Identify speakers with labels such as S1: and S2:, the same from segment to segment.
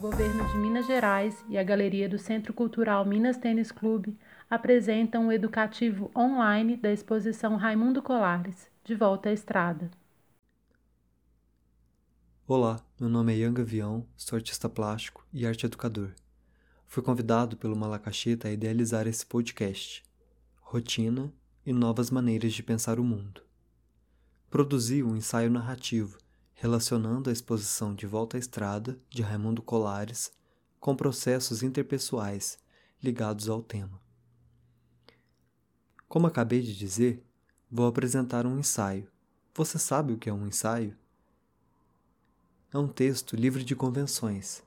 S1: Governo de Minas Gerais e a Galeria do Centro Cultural Minas Tênis Clube apresentam o educativo online da exposição Raimundo Colares, De Volta à Estrada.
S2: Olá, meu nome é Ian Gavião, sou artista plástico e arte educador. Fui convidado pelo Malacacheta a idealizar esse podcast, Rotina e Novas Maneiras de Pensar o Mundo. Produzi um ensaio narrativo relacionando a exposição De Volta à Estrada, de Raimundo Colares, com processos interpessoais ligados ao tema. Como acabei de dizer, vou apresentar um ensaio. Você sabe o que é um ensaio? É um texto livre de convenções,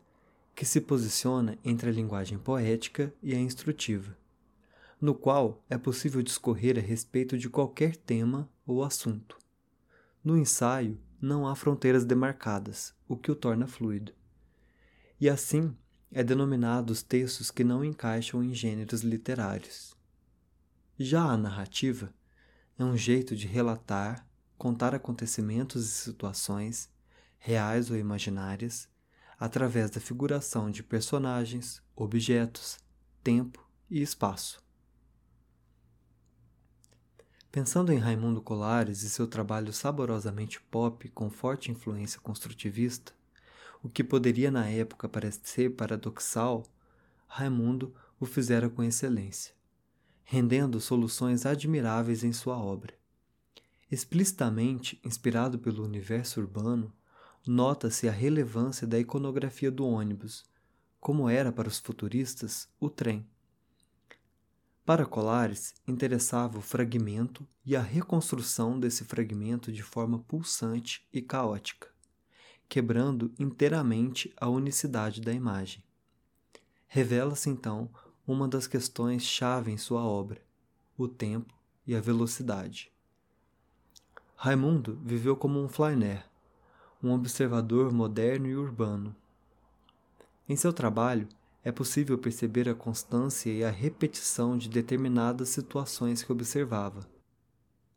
S2: que se posiciona entre a linguagem poética e a instrutiva, no qual é possível discorrer a respeito de qualquer tema ou assunto. No ensaio, não há fronteiras demarcadas, o que o torna fluido. E assim é denominado os textos que não encaixam em gêneros literários. Já a narrativa é um jeito de relatar, contar acontecimentos e situações, reais ou imaginárias, através da figuração de personagens, objetos, tempo e espaço. Pensando em Raimundo Colares e seu trabalho saborosamente pop com forte influência construtivista, o que poderia na época parecer paradoxal, Raimundo o fizera com excelência, rendendo soluções admiráveis em sua obra. Explicitamente inspirado pelo universo urbano, nota-se a relevância da iconografia do ônibus, como era para os futuristas o trem. Para Colares, interessava o fragmento e a reconstrução desse fragmento de forma pulsante e caótica, quebrando inteiramente a unicidade da imagem. Revela-se então uma das questões-chave em sua obra: o tempo e a velocidade. Raimundo viveu como um flaner, um observador moderno e urbano. Em seu trabalho, é possível perceber a constância e a repetição de determinadas situações que observava.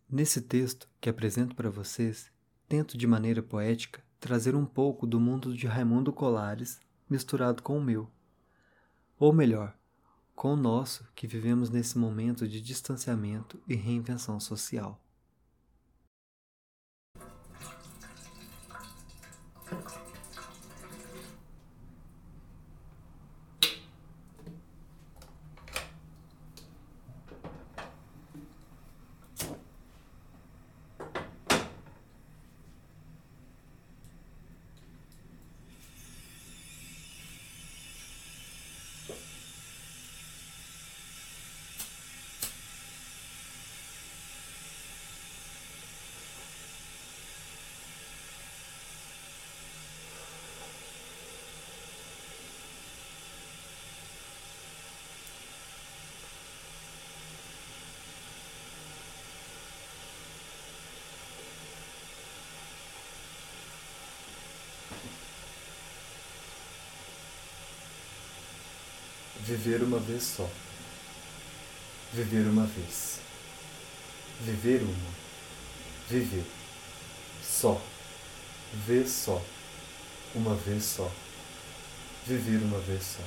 S2: Nesse texto que apresento para vocês, tento de maneira poética trazer um pouco do mundo de Raimundo Colares misturado com o meu. Ou melhor, com o nosso que vivemos nesse momento de distanciamento e reinvenção social. Viver uma vez só. Viver uma vez. Viver uma. Viver. Só. Vez só. Uma vez só. Viver uma vez só.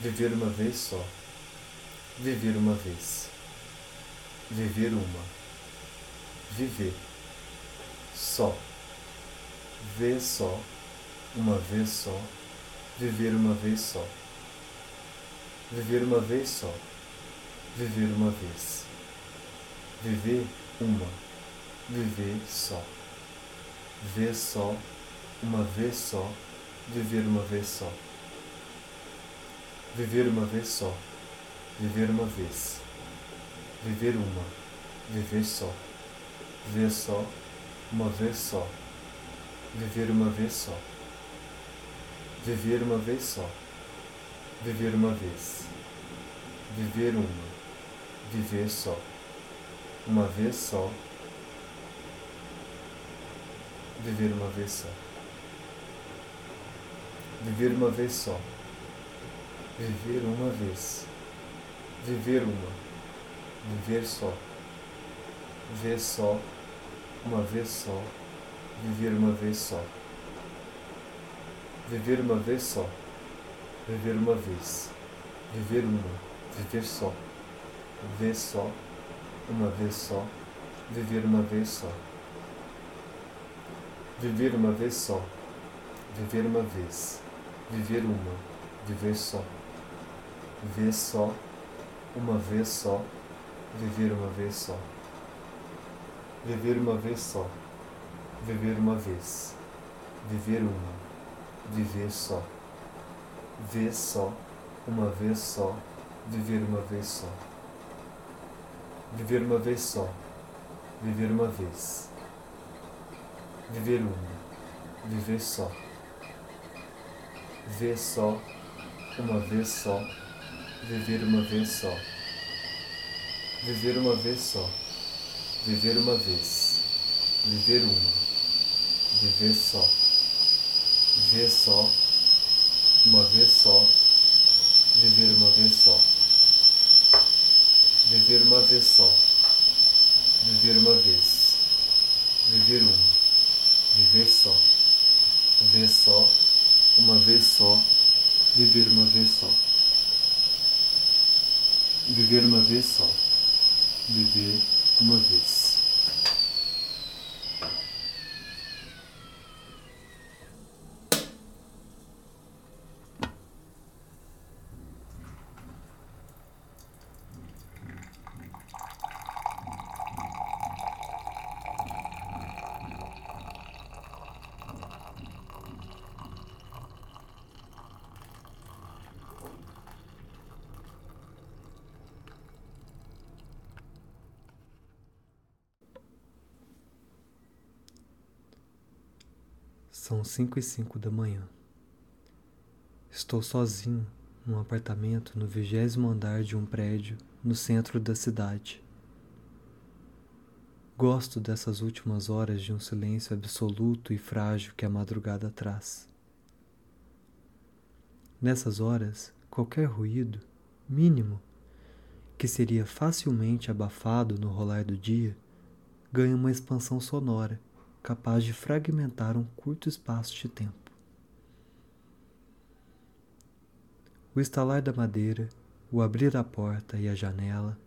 S2: Viver uma vez só. Viver uma vez. Viver uma. Viver. Só. Vez só. Uma vez só Viver uma vez só. Viver uma vez só. Viver uma vez. Viver uma. Viver só. Ver só. Uma vez só. Viver uma vez só. Viver uma vez só. Viver uma vez. Viver uma. Viver só. Ver só. Uma vez só. Viver uma vez só. Viver uma vez só. Viver uma vez. Viver uma. Viver só. Uma vez só. Viver uma vez só. Viver uma vez só. Viver uma vez. Viver uma. Viver só. Ver só. Uma vez só. Viver uma vez só viver uma vez só, viver uma vez, viver uma, viver só, vez só, uma vez só, viver uma vez só, viver uma vez só, viver uma vez, viver uma, viver só, vez só, uma vez só, viver uma vez só, viver uma vez só, viver uma vez, viver uma, viver só, vez só, uma vez só, viver uma vez só, viver uma vez só, viver uma vez, viver uma, viver só, ver só, uma vez só, viver uma vez só, viver uma vez só, viver uma vez, viver uma. Viver só, ver só, uma vez só, viver uma vez só, viver uma vez só, viver uma vez, viver uma, viver só, ver só, uma vez só, viver uma vez só, viver uma vez só, viver uma vez. São cinco e cinco da manhã. Estou sozinho num apartamento no vigésimo andar de um prédio no centro da cidade. Gosto dessas últimas horas de um silêncio absoluto e frágil que a madrugada traz. Nessas horas, qualquer ruído, mínimo, que seria facilmente abafado no rolar do dia, ganha uma expansão sonora capaz de fragmentar um curto espaço de tempo. O estalar da madeira, o abrir da porta e a janela,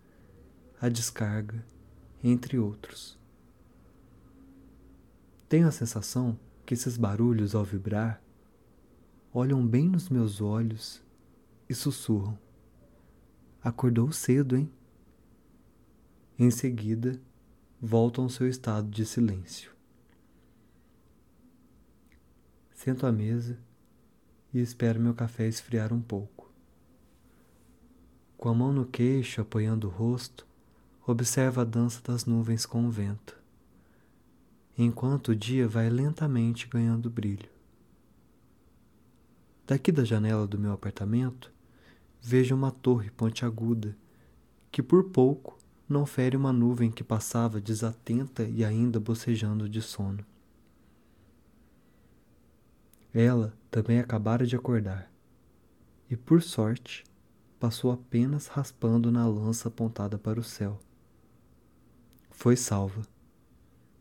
S2: a descarga, entre outros. Tenho a sensação que esses barulhos, ao vibrar, olham bem nos meus olhos e sussurram: Acordou cedo, hein? Em seguida, voltam ao seu estado de silêncio. Sento à mesa e espero meu café esfriar um pouco. Com a mão no queixo, apoiando o rosto, observo a dança das nuvens com o vento, enquanto o dia vai lentamente ganhando brilho. Daqui da janela do meu apartamento, vejo uma torre pontiaguda que por pouco não fere uma nuvem que passava desatenta e ainda bocejando de sono. Ela também acabara de acordar e, por sorte, passou apenas raspando na lança apontada para o céu. Foi salva.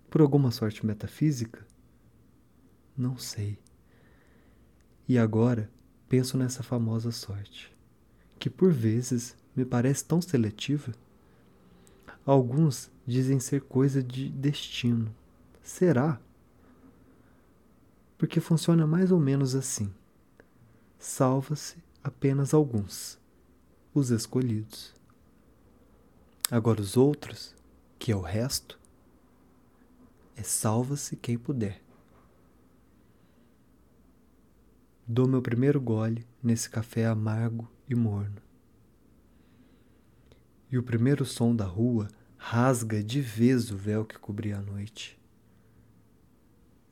S2: Por alguma sorte metafísica? Não sei. E agora penso nessa famosa sorte, que por vezes me parece tão seletiva. Alguns dizem ser coisa de destino. Será? Porque funciona mais ou menos assim: salva-se apenas alguns, os escolhidos. Agora, os outros, que é o resto, é salva-se quem puder. Dou meu primeiro gole nesse café amargo e morno. E o primeiro som da rua rasga de vez o véu que cobria a noite.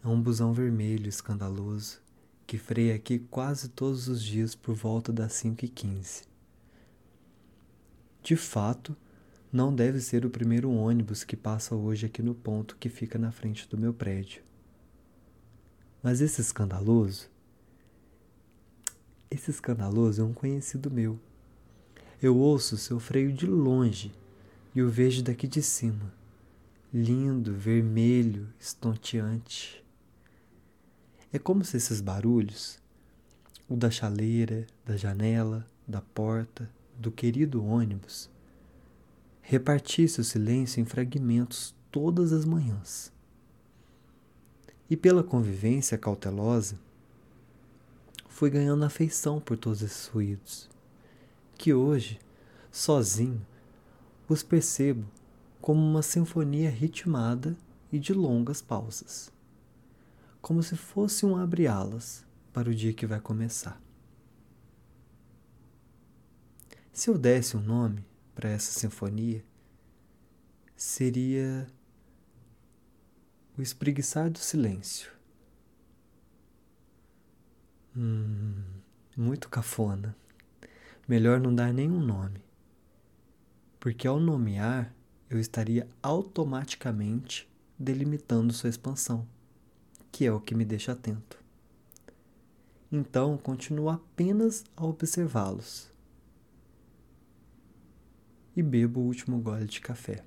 S2: É um busão vermelho escandaloso que freia aqui quase todos os dias por volta das 5 e 15. De fato, não deve ser o primeiro ônibus que passa hoje aqui no ponto que fica na frente do meu prédio. Mas esse escandaloso, esse escandaloso é um conhecido meu. Eu ouço seu freio de longe e o vejo daqui de cima, lindo, vermelho, estonteante. É como se esses barulhos o da chaleira, da janela, da porta, do querido ônibus, repartisse o silêncio em fragmentos todas as manhãs. E pela convivência cautelosa, fui ganhando afeição por todos esses ruídos, que hoje, sozinho, os percebo como uma sinfonia ritmada e de longas pausas, como se fosse um abre-alas para o dia que vai começar. Se eu desse um nome para essa sinfonia, seria o espreguiçar do silêncio. Hum, muito cafona. Melhor não dar nenhum nome. Porque ao nomear, eu estaria automaticamente delimitando sua expansão, que é o que me deixa atento. Então, continuo apenas a observá-los. E bebo o último gole de café.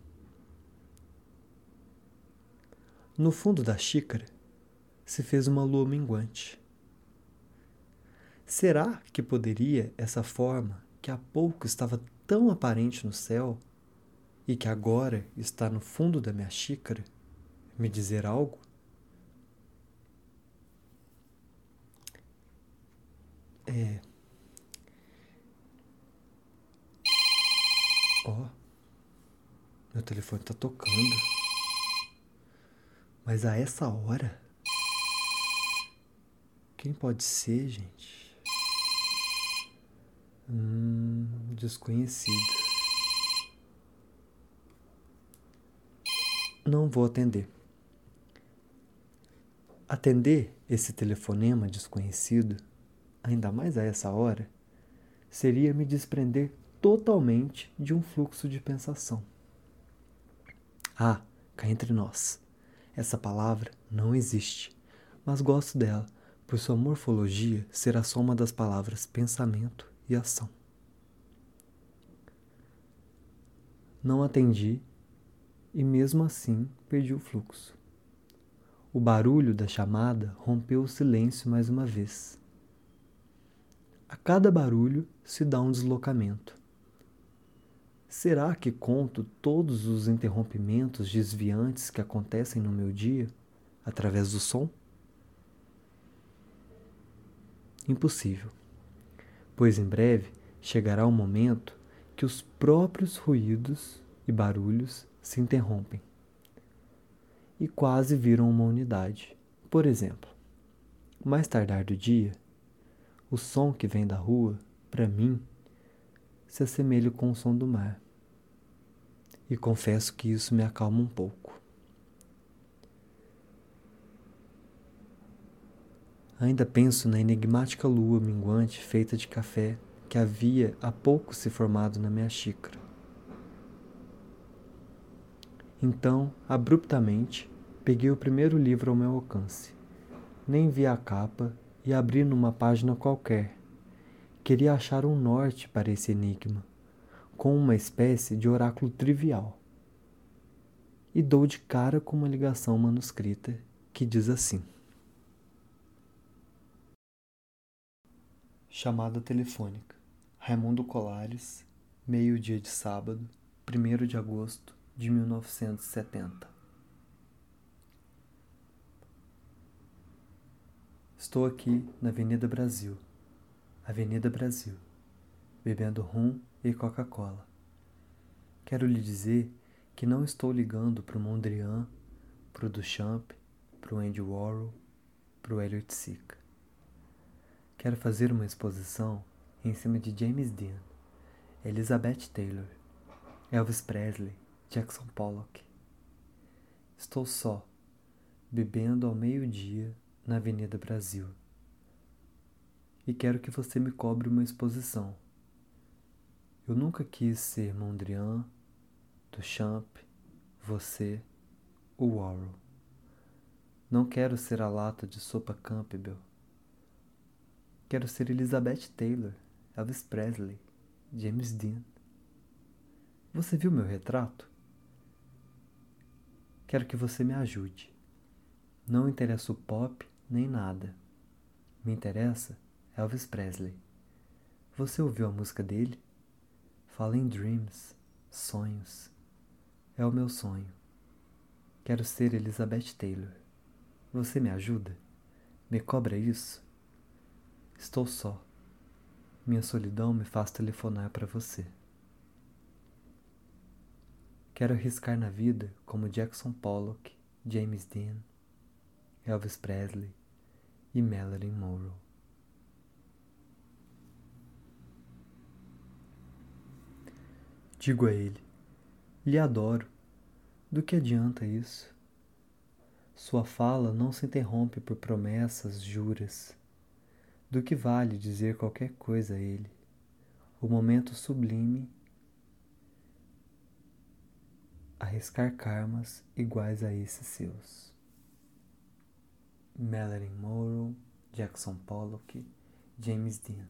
S2: No fundo da xícara se fez uma lua minguante. Será que poderia essa forma, que há pouco estava tão aparente no céu e que agora está no fundo da minha xícara, me dizer algo? É. Ó. Meu telefone tá tocando. Mas a essa hora? Quem pode ser, gente? Hum, desconhecido. Não vou atender. Atender esse telefonema desconhecido ainda mais a essa hora, seria me desprender totalmente de um fluxo de pensação. Ah, cá entre nós. Essa palavra não existe, mas gosto dela por sua morfologia ser a soma das palavras pensamento e ação. Não atendi e mesmo assim perdi o fluxo. O barulho da chamada rompeu o silêncio mais uma vez. A cada barulho se dá um deslocamento. Será que conto todos os interrompimentos desviantes que acontecem no meu dia através do som? Impossível, pois em breve chegará o momento que os próprios ruídos e barulhos se interrompem e quase viram uma unidade. Por exemplo, mais tardar do dia, o som que vem da rua, para mim, se assemelha com o som do mar. E confesso que isso me acalma um pouco. Ainda penso na enigmática lua minguante feita de café que havia há pouco se formado na minha xícara. Então, abruptamente, peguei o primeiro livro ao meu alcance. Nem vi a capa e abri numa página qualquer. Queria achar um norte para esse enigma, com uma espécie de oráculo trivial. E dou de cara com uma ligação manuscrita que diz assim: Chamada telefônica. Raimundo Colares, meio-dia de sábado, 1 de agosto de 1970. Estou aqui na Avenida Brasil, Avenida Brasil, bebendo rum e Coca-Cola. Quero lhe dizer que não estou ligando para o Mondrian, para o Duchamp, para o Andy Warhol, o Elliot Sick. Quero fazer uma exposição em cima de James Dean, Elizabeth Taylor, Elvis Presley, Jackson Pollock. Estou só, bebendo ao meio-dia na Avenida Brasil. E quero que você me cobre uma exposição. Eu nunca quis ser Mondrian, Duchamp, você ou Warhol. Não quero ser a lata de sopa Campbell. Quero ser Elizabeth Taylor, Elvis Presley, James Dean. Você viu meu retrato? Quero que você me ajude. Não interessa o pop nem nada. Me interessa Elvis Presley. Você ouviu a música dele? Fala em dreams, sonhos. É o meu sonho. Quero ser Elizabeth Taylor. Você me ajuda? Me cobra isso? Estou só. Minha solidão me faz telefonar para você. Quero arriscar na vida como Jackson Pollock, James Dean, Elvis Presley e Marilyn Monroe. Digo a ele: lhe adoro. Do que adianta isso? Sua fala não se interrompe por promessas, juras. Do que vale dizer qualquer coisa a ele? O momento sublime arriscar karmas iguais a esses seus. Marilyn Monroe, Jackson Pollock, James Dean.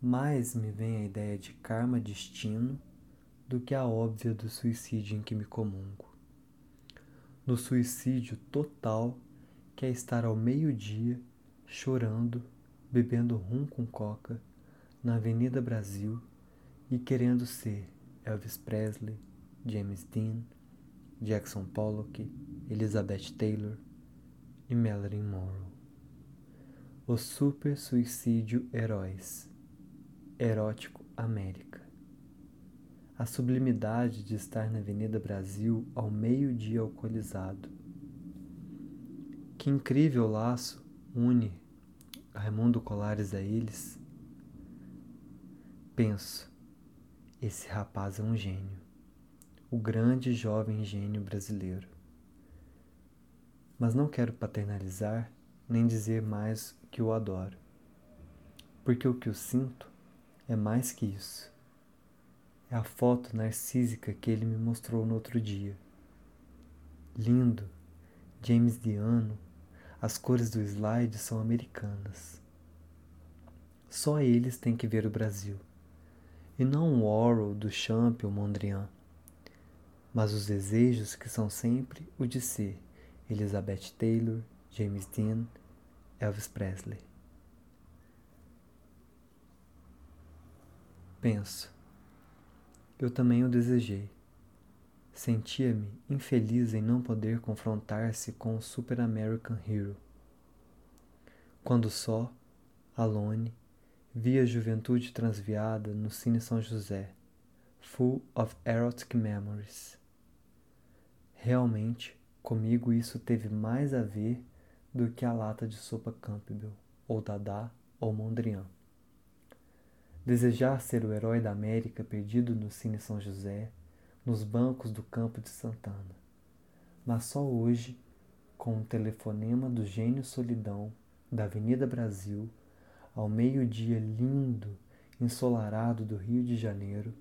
S2: Mais me vem a ideia de karma destino do que a óbvia do suicídio em que me comungo. No suicídio total, que é estar ao meio-dia chorando, bebendo rum com coca, na Avenida Brasil e querendo ser Elvis Presley, James Dean, Jackson Pollock, Elizabeth Taylor e Marilyn Monroe. O Super Suicídio Heróis Erótico América A sublimidade de estar na Avenida Brasil ao meio-dia alcoolizado. Que incrível laço une Raimundo Colares a eles. Penso, esse rapaz é um gênio o grande jovem gênio brasileiro. Mas não quero paternalizar nem dizer mais que o adoro, porque o que eu sinto é mais que isso. É a foto narcísica que ele me mostrou no outro dia. Lindo, James Diano, as cores do slide são americanas. Só eles têm que ver o Brasil, e não o Orwell do Champ ou Mondrian mas os desejos que são sempre o de ser Elizabeth Taylor, James Dean, Elvis Presley. Penso, eu também o desejei. Sentia-me infeliz em não poder confrontar-se com o Super American Hero. Quando só, alone, via a juventude transviada no Cine São José, full of erotic memories. Realmente, comigo isso teve mais a ver do que a lata de sopa Campbell, ou Dada, ou Mondrian. Desejar ser o herói da América perdido no Cine São José, nos bancos do campo de Santana. Mas só hoje, com um telefonema do gênio Solidão, da Avenida Brasil, ao meio-dia lindo, ensolarado do Rio de Janeiro,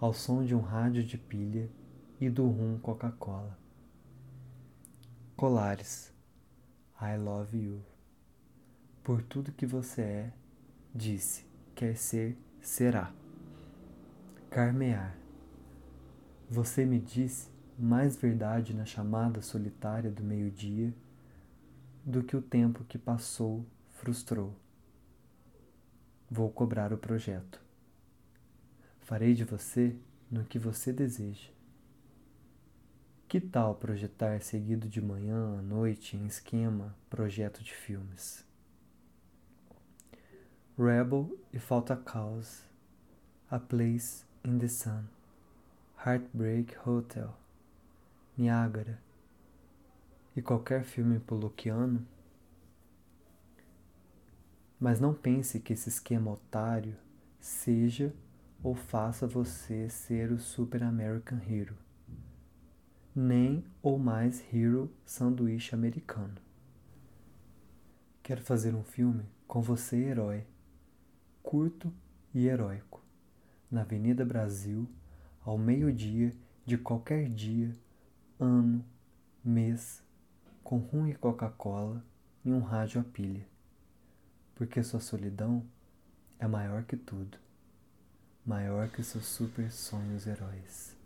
S2: ao som de um rádio de pilha e do rum Coca-Cola. Colares, I love you. Por tudo que você é, disse, quer ser, será. Carmear. Você me disse mais verdade na chamada solitária do meio-dia do que o tempo que passou frustrou. Vou cobrar o projeto. Farei de você no que você deseja. Que tal projetar seguido de manhã à noite em esquema projeto de filmes? Rebel e Falta Cause, A Place in the Sun, Heartbreak Hotel, Niágara e qualquer filme poloquiano? Mas não pense que esse esquema otário seja ou faça você ser o Super American Hero nem ou mais hero sanduíche americano. Quero fazer um filme com você, herói, curto e heróico, na Avenida Brasil, ao meio-dia de qualquer dia, ano, mês, com rum e Coca-Cola e um rádio a pilha. Porque sua solidão é maior que tudo, maior que seus super sonhos heróis.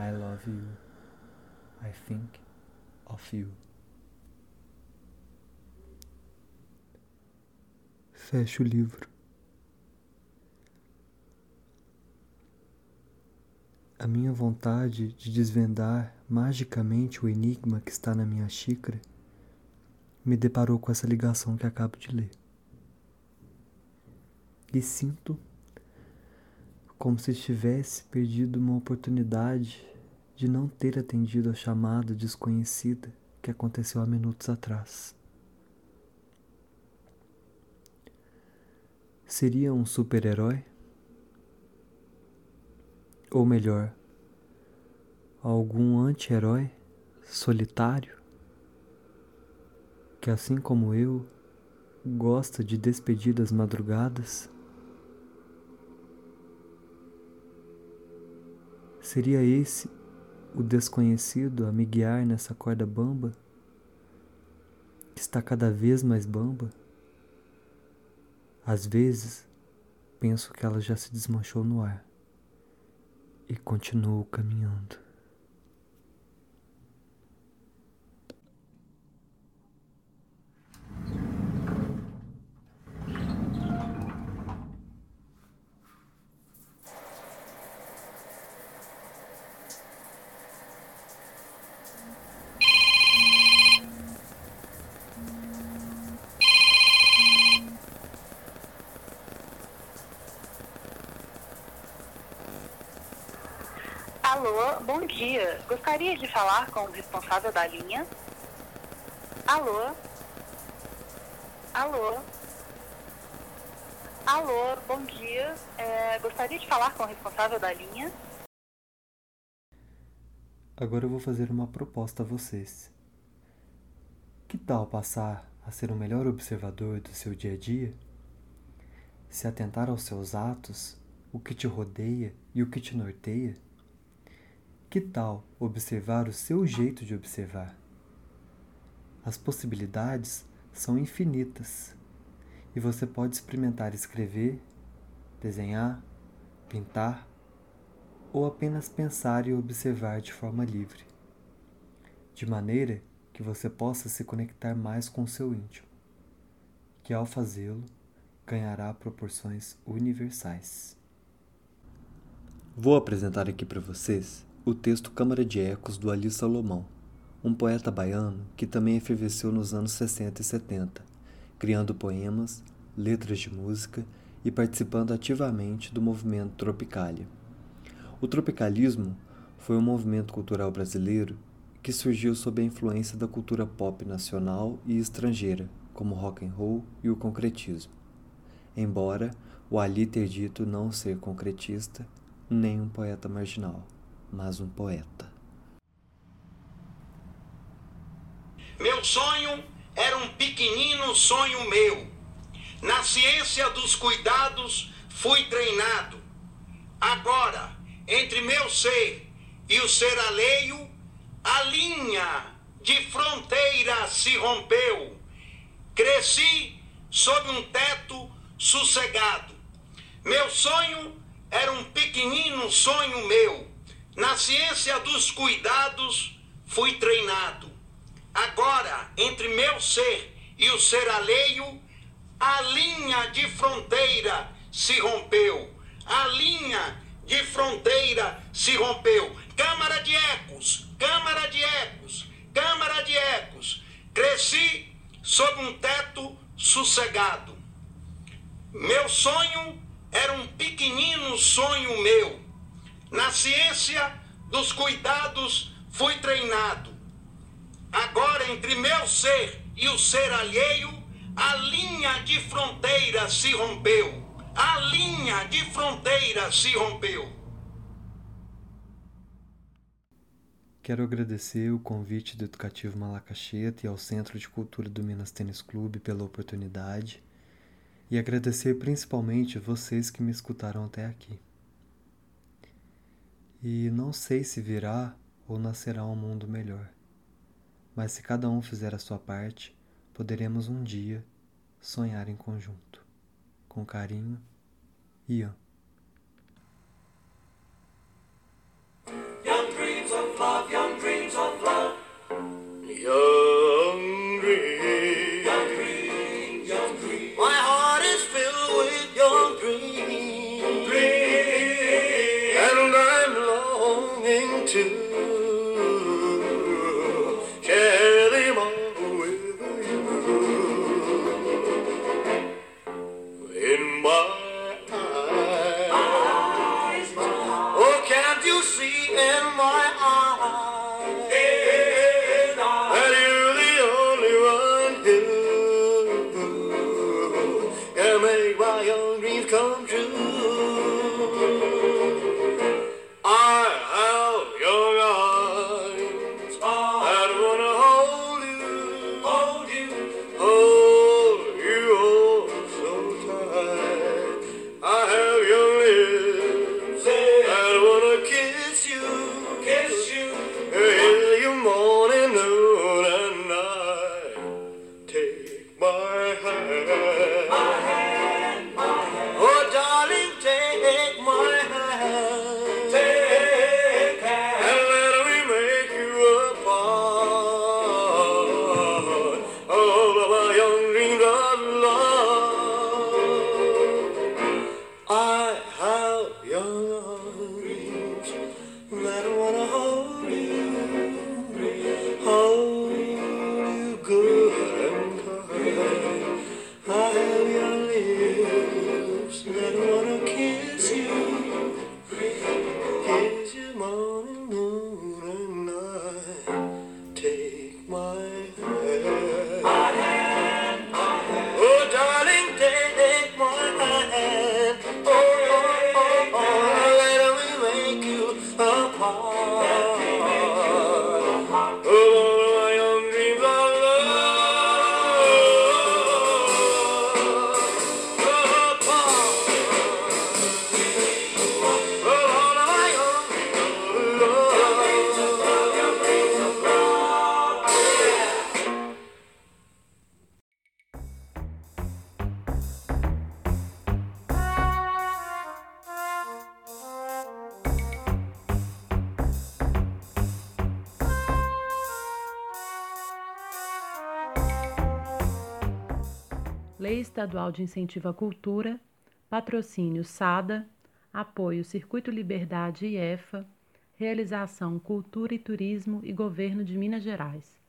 S2: I love you. I think of you. Feche o livro. A minha vontade de desvendar magicamente o enigma que está na minha xícara me deparou com essa ligação que acabo de ler. E sinto como se tivesse perdido uma oportunidade de não ter atendido a chamada desconhecida que aconteceu há minutos atrás. Seria um super-herói? Ou melhor, algum anti-herói solitário que, assim como eu, gosta de despedir das madrugadas? Seria esse o desconhecido a me guiar nessa corda bamba, que está cada vez mais bamba. Às vezes, penso que ela já se desmanchou no ar e continuo caminhando.
S3: Alô, bom dia. Gostaria de falar com o responsável da linha? Alô? Alô? Alô, bom dia. É, gostaria de falar com o responsável da linha?
S2: Agora eu vou fazer uma proposta a vocês. Que tal passar a ser o melhor observador do seu dia a dia? Se atentar aos seus atos, o que te rodeia e o que te norteia? Que tal observar o seu jeito de observar? As possibilidades são infinitas e você pode experimentar escrever, desenhar, pintar ou apenas pensar e observar de forma livre, de maneira que você possa se conectar mais com o seu íntimo, que ao fazê-lo ganhará proporções universais. Vou apresentar aqui para vocês o texto Câmara de Ecos do Ali Salomão, um poeta baiano que também efervesceu nos anos 60 e 70, criando poemas, letras de música e participando ativamente do movimento Tropicalia. O tropicalismo foi um movimento cultural brasileiro que surgiu sob a influência da cultura pop nacional e estrangeira, como rock and roll e o concretismo. Embora o Ali ter dito não ser concretista nem um poeta marginal mas um poeta.
S4: Meu sonho era um pequenino sonho meu. Na ciência dos cuidados fui treinado. Agora, entre meu ser e o ser alheio, a linha de fronteira se rompeu. Cresci sob um teto sossegado. Meu sonho era um pequenino sonho meu na ciência dos cuidados fui treinado. Agora, entre meu ser e o ser alheio, a linha de fronteira se rompeu. A linha de fronteira se rompeu. Câmara de ecos, câmara de ecos, câmara de ecos. Cresci sob um teto sossegado. Meu sonho era um pequenino sonho meu na ciência dos cuidados fui treinado. Agora, entre meu ser e o ser alheio, a linha de fronteira se rompeu. A linha de fronteira se rompeu.
S2: Quero agradecer o convite do Educativo Malacacheta e ao Centro de Cultura do Minas Tênis Clube pela oportunidade e agradecer principalmente vocês que me escutaram até aqui. E não sei se virá ou nascerá um mundo melhor. Mas se cada um fizer a sua parte, poderemos um dia sonhar em conjunto. Com carinho, Ian.
S1: to Estadual de Incentivo à Cultura, Patrocínio SADA, Apoio Circuito Liberdade e EFA, Realização Cultura e Turismo e Governo de Minas Gerais.